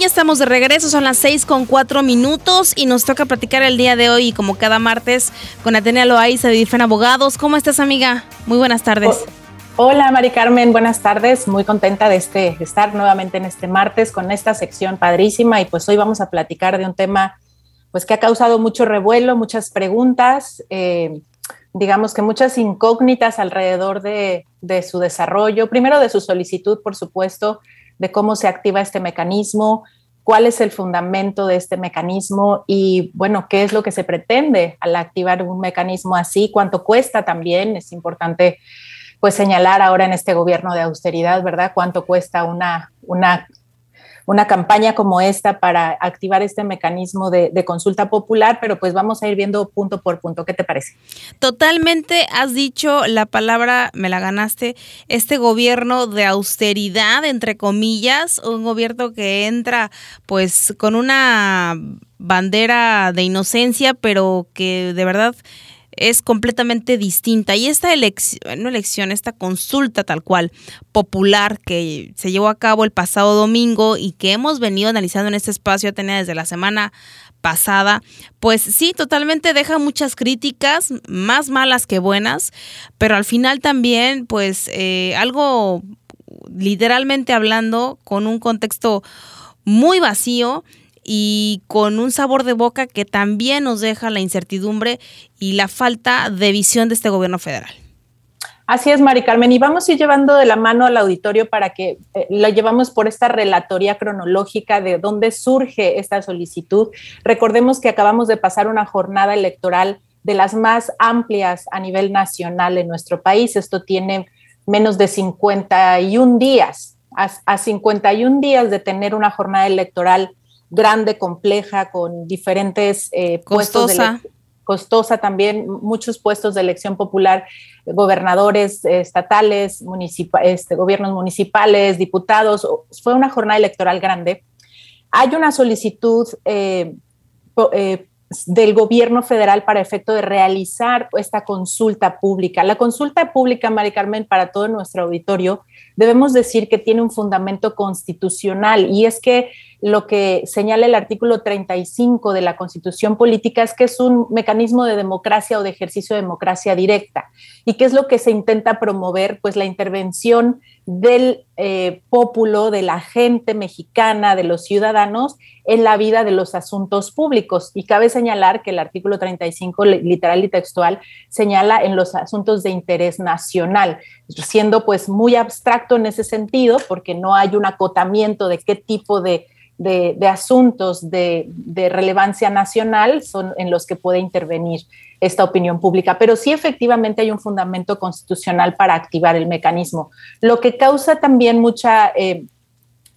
Ya estamos de regreso, son las seis con cuatro minutos y nos toca platicar el día de hoy, como cada martes, con Atenea Loaiza de Difen Abogados. ¿Cómo estás, amiga? Muy buenas tardes. Hola, Mari Carmen, buenas tardes. Muy contenta de, este, estar nuevamente en este martes con esta sección padrísima y pues hoy vamos a platicar de un tema pues que ha causado mucho revuelo, muchas preguntas, eh, digamos que muchas incógnitas alrededor de, de su desarrollo, primero de su solicitud, por supuesto, de cómo se activa este mecanismo, cuál es el fundamento de este mecanismo y, bueno, qué es lo que se pretende al activar un mecanismo así, cuánto cuesta también. Es importante, pues, señalar ahora en este gobierno de austeridad, ¿verdad? Cuánto cuesta una, una una campaña como esta para activar este mecanismo de, consulta popular, pero pues vamos a ir viendo punto por punto. ¿Qué te parece? Totalmente, has dicho la palabra, me la ganaste, este gobierno de austeridad, entre comillas, un gobierno que entra pues con una bandera de inocencia, pero que de verdad es completamente distinta. Y esta elección, no elección, esta consulta tal cual popular que se llevó a cabo el pasado domingo y que hemos venido analizando en este espacio Atenea desde la semana pasada, pues sí, totalmente deja muchas críticas, más malas que buenas, pero al final también, pues eh, algo literalmente hablando, con un contexto muy vacío y con un sabor de boca que también nos deja la incertidumbre y la falta de visión de este gobierno federal. Así es, Mari Carmen, y vamos a ir llevando de la mano al auditorio para que eh, lo llevamos por esta relatoría cronológica de dónde surge esta solicitud. Recordemos que acabamos de pasar una jornada electoral de las más amplias a nivel nacional en nuestro país. Esto tiene menos de 51 días. A, a 51 días de tener una jornada electoral grande, compleja, con diferentes eh, puestos de costosa también, muchos puestos de elección popular, gobernadores eh, estatales, este, gobiernos municipales, diputados. Fue una jornada electoral grande. Hay una solicitud eh, del gobierno federal para efecto de realizar esta consulta pública. La consulta pública, Mari Carmen, para todo nuestro auditorio, debemos decir que tiene un fundamento constitucional y es que lo que señala el artículo 35 de la Constitución Política es que es un mecanismo de democracia o de ejercicio de democracia directa. ¿Y qué es lo que se intenta promover? Pues la intervención del eh, de la gente mexicana, de los ciudadanos en la vida de los asuntos públicos. Y cabe señalar que el artículo 35, literal y textual, señala en los asuntos de interés nacional, siendo pues muy abstracto en ese sentido, porque no hay un acotamiento de qué tipo de de, asuntos de, relevancia nacional son en los que puede intervenir esta opinión pública, pero sí efectivamente hay un fundamento constitucional para activar el mecanismo. Lo que causa también mucha eh,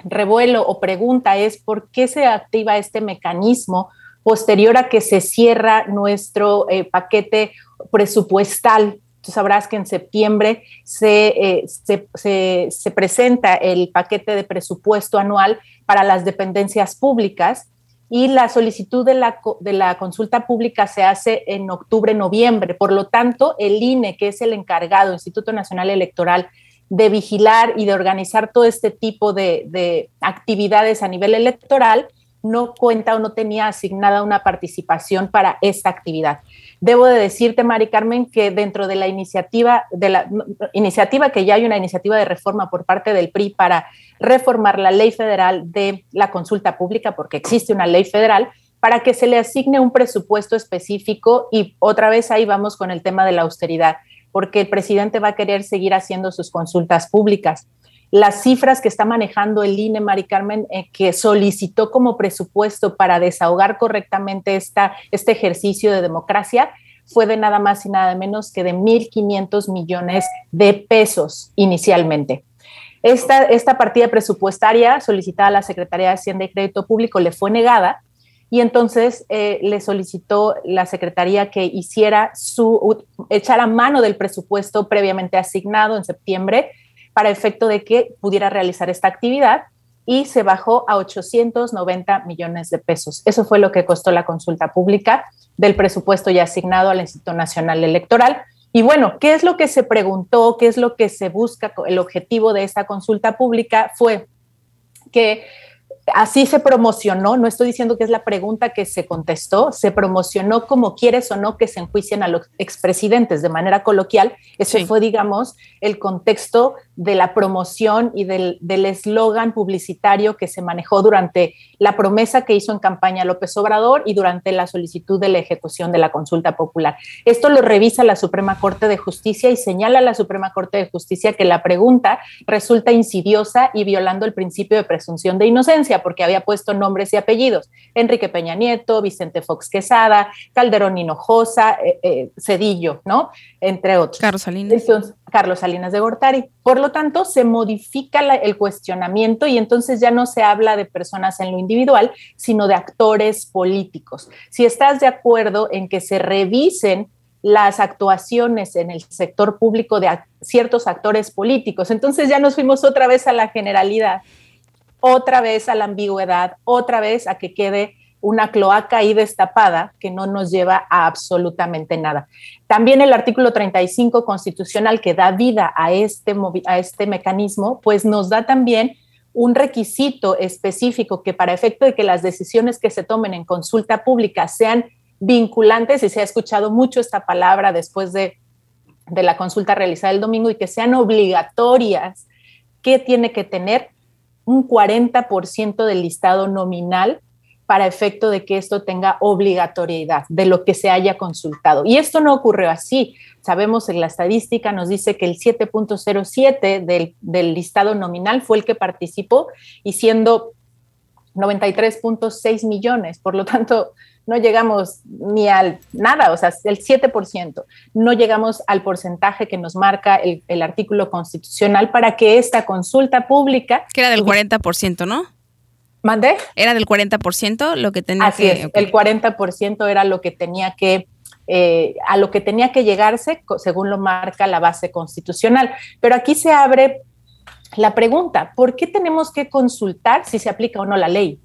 revuelo o pregunta es por qué se activa este mecanismo posterior a que se cierra nuestro eh, paquete presupuestal Tú sabrás que en septiembre eh, se, se, presenta el paquete de presupuesto anual para las dependencias públicas y la solicitud de la, de la consulta pública se hace en octubre-noviembre. Por lo tanto, el INE, que es el encargado, Instituto Nacional Electoral, de vigilar y de organizar todo este tipo de, de actividades a nivel electoral, no cuenta o no tenía asignada una participación para esta actividad. Debo de decirte, Mari Carmen, que dentro de la iniciativa, de la iniciativa que ya hay una iniciativa de reforma por parte del PRI para reformar la ley federal de la consulta pública, porque existe una ley federal, para que se le asigne un presupuesto específico y otra vez ahí vamos con el tema de la austeridad, porque el presidente va a querer seguir haciendo sus consultas públicas las cifras que está manejando el INE, Mari Carmen, eh, que solicitó como presupuesto para desahogar correctamente esta, este ejercicio de democracia, fue de nada más y nada menos que de 1.500 millones de pesos inicialmente. Esta, esta partida presupuestaria solicitada a la Secretaría de Hacienda y Crédito Público le fue negada y entonces eh, le solicitó la Secretaría que hiciera su, echara mano del presupuesto previamente asignado en septiembre para efecto de que pudiera realizar esta actividad y se bajó a 890 millones de pesos. Eso fue lo que costó la consulta pública del presupuesto ya asignado al Instituto Nacional Electoral. Y bueno, ¿qué es lo que se preguntó? ¿Qué es lo que se busca? El objetivo de esta consulta pública fue que así se promocionó, no estoy diciendo que es la pregunta que se contestó, se promocionó como quieres o no que se enjuicien a los expresidentes de manera coloquial. Ese fue, digamos, el contexto de la promoción y del eslogan publicitario que se manejó durante la promesa que hizo en campaña López Obrador y durante la solicitud de la ejecución de la consulta popular. Esto lo revisa la Suprema Corte de Justicia y señala a la Suprema Corte de Justicia que la pregunta resulta insidiosa y violando el principio de presunción de inocencia porque había puesto nombres y apellidos. Enrique Peña Nieto, Vicente Fox Quesada, Calderón Hinojosa, eh, eh, Cedillo, ¿no? Entre otros. Carlos Salinas. Carlos Salinas de Gortari. Por lo tanto, se modifica el cuestionamiento y entonces ya no se habla de personas en lo individual, sino de actores políticos. Si estás de acuerdo en que se revisen las actuaciones en el sector público de ciertos actores políticos. Entonces ya nos fuimos otra vez a la generalidad otra vez a la ambigüedad, otra vez a que quede una cloaca ahí destapada que no nos lleva a absolutamente nada. También el artículo 35 constitucional que da vida a este, a este mecanismo, pues nos da también un requisito específico que para efecto de que las decisiones que se tomen en consulta pública sean vinculantes, y se ha escuchado mucho esta palabra después de, de la consulta realizada el domingo, y que sean obligatorias, ¿qué tiene que tener? Un 40% del listado nominal para efecto de que esto tenga obligatoriedad de lo que se haya consultado. Y esto no ocurrió así. Sabemos en la estadística nos dice que el 7.07 del, del listado nominal fue el que participó y siendo 93.6 millones. Por lo tanto, no llegamos ni al nada, o sea, el 7%. No llegamos al porcentaje que nos marca el, artículo constitucional para que esta consulta pública... Que era del 40%, ¿no? ¿Mandé? Era del 40% lo que tenía Así es, el 40% era lo que tenía que... Eh, a lo que tenía que llegarse según lo marca la base constitucional. Pero aquí se abre la pregunta, ¿por qué tenemos que consultar si se aplica o no la ley?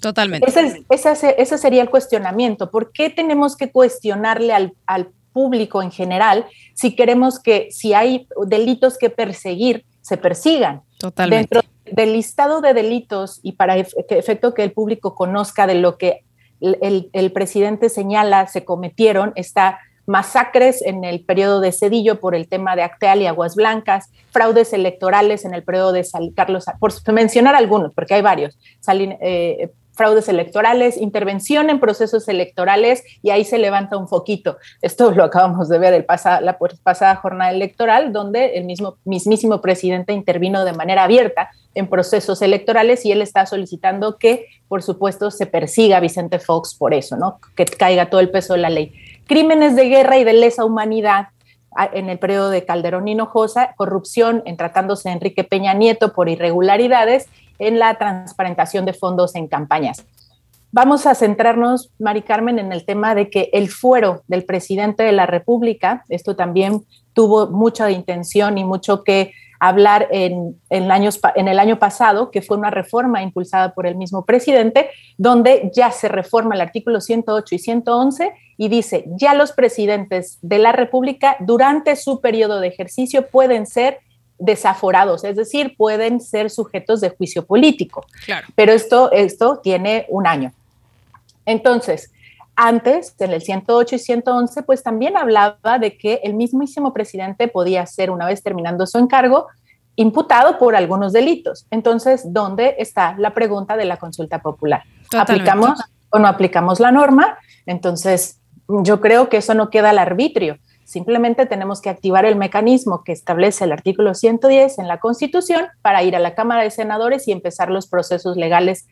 Totalmente. Ese, sería el cuestionamiento. ¿Por qué tenemos que cuestionarle al, público en general si queremos que si hay delitos que perseguir, se persigan? Totalmente. Dentro del listado de delitos y para efecto que el público conozca de lo que el, el presidente señala se cometieron, está masacres en el periodo de Cedillo por el tema de Acteal y Aguas Blancas, fraudes electorales en el periodo de San Carlos, por mencionar algunos, porque hay varios, eh, fraudes electorales, intervención en procesos electorales y ahí se levanta un foquito. Esto lo acabamos de ver el la pasada jornada electoral, donde el mismo mismísimo presidente intervino de manera abierta en procesos electorales y él está solicitando que, por supuesto, se persiga a Vicente Fox por eso, ¿no? Que caiga todo el peso de la ley. Crímenes de guerra y de lesa humanidad en el periodo de Calderón Hinojosa, corrupción en tratándose de Enrique Peña Nieto por irregularidades en la transparentación de fondos en campañas. Vamos a centrarnos, Mari Carmen, en el tema de que el fuero del presidente de la República, esto también tuvo mucha intención y mucho que hablar en, en, años, en el año pasado, que fue una reforma impulsada por el mismo presidente, donde ya se reforma el artículo 108 y 111 y dice, ya los presidentes de la República durante su periodo de ejercicio pueden ser desaforados, es decir, pueden ser sujetos de juicio político. Claro. Pero esto, esto tiene un año. Entonces, antes, en el 108 y 111, pues también hablaba de que el mismísimo presidente podía ser, una vez terminando su encargo, imputado por algunos delitos. Entonces, ¿dónde está la pregunta de la consulta popular? ¿Aplicamos o no aplicamos la norma? Entonces, yo creo que eso no queda al arbitrio Simplemente tenemos que activar el mecanismo que establece el artículo 110 en la Constitución para ir a la Cámara de Senadores y empezar los procesos legales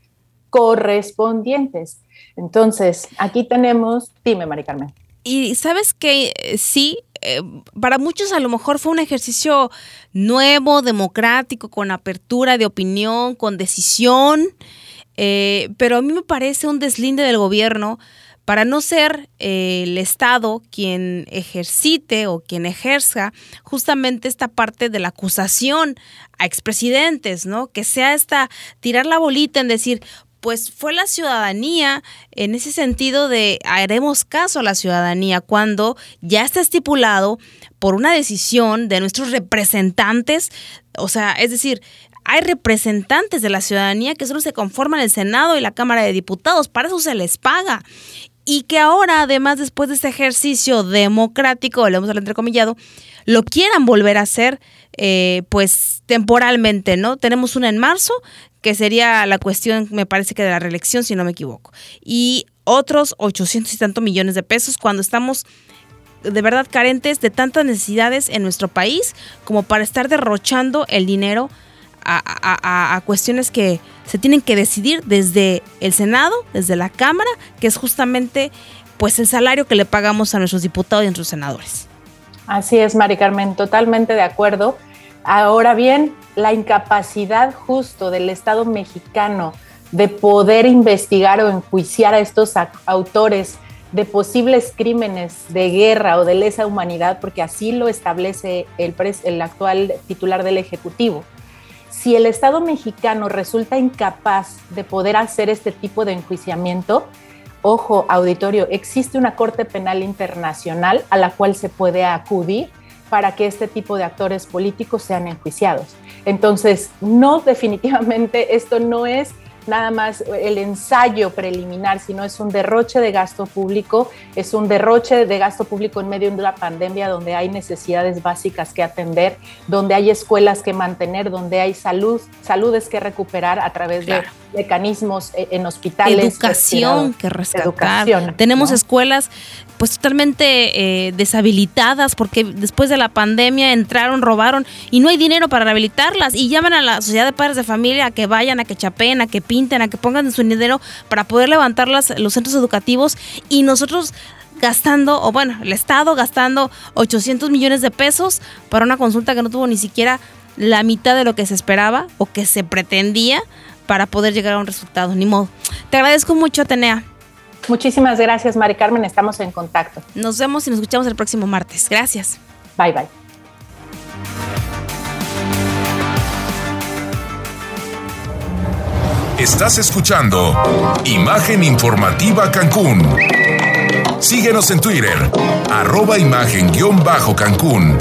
correspondientes. Entonces, aquí tenemos, dime, Mari Carmen. Y sabes que eh, sí, eh, para muchos a lo mejor fue un ejercicio nuevo, democrático, con apertura de opinión, con decisión, eh, pero a mí me parece un deslinde del gobierno para no ser el Estado quien ejercite o quien ejerza justamente esta parte de la acusación a expresidentes, ¿no? Que sea esta tirar la bolita en decir, pues fue la ciudadanía en ese sentido de haremos caso a la ciudadanía cuando ya está estipulado por una decisión de nuestros representantes, o sea, es decir, hay representantes de la ciudadanía que solo se conforman el Senado y la Cámara de Diputados, para eso se les paga. Y que ahora, además, después de ese ejercicio democrático, le hemos al entrecomillado, lo quieran volver a hacer, eh, pues temporalmente, ¿no? Tenemos una en marzo que sería la cuestión, me parece que de la reelección, si no me equivoco. Y otros 800 y tantos millones de pesos cuando estamos de verdad carentes de tantas necesidades en nuestro país como para estar derrochando el dinero a, cuestiones que se tienen que decidir desde el Senado, desde la Cámara, que es justamente pues el salario que le pagamos a nuestros diputados y a nuestros senadores. Así es, Mari Carmen, totalmente de acuerdo. Ahora bien, la incapacidad justo del Estado mexicano de poder investigar o enjuiciar a estos autores de posibles crímenes de guerra o de lesa humanidad, porque así lo establece el, el actual titular del Ejecutivo. Si el Estado mexicano resulta incapaz de poder hacer este tipo de enjuiciamiento, ojo, auditorio, existe una Corte Penal Internacional a la cual se puede acudir para que este tipo de actores políticos sean enjuiciados. Entonces, no definitivamente esto no es nada más el ensayo preliminar, sino es un derroche de gasto público, es un derroche de gasto público en medio de una pandemia donde hay necesidades básicas que atender, donde hay escuelas que mantener, donde hay salud, saludes que recuperar a través de mecanismos eh, en hospitales. Educación que rescatar. Tenemos escuelas pues totalmente eh, deshabilitadas porque después de la pandemia entraron, robaron y no hay dinero para rehabilitarlas y llaman a la sociedad de padres de familia a que vayan, a que chapeen, a que pinten, a que pongan su dinero para poder levantar los centros educativos y nosotros gastando, o bueno, el Estado gastando 800 millones de pesos para una consulta que no tuvo ni siquiera la mitad de lo que se esperaba o que se pretendía para poder llegar a un resultado, ni modo. Te agradezco mucho, Atenea. Muchísimas gracias, Mari Carmen. Estamos en contacto. Nos vemos y nos escuchamos el próximo martes. Gracias. Bye, bye. Estás escuchando Imagen Informativa Cancún. Síguenos en Twitter, arroba imagen-cancún.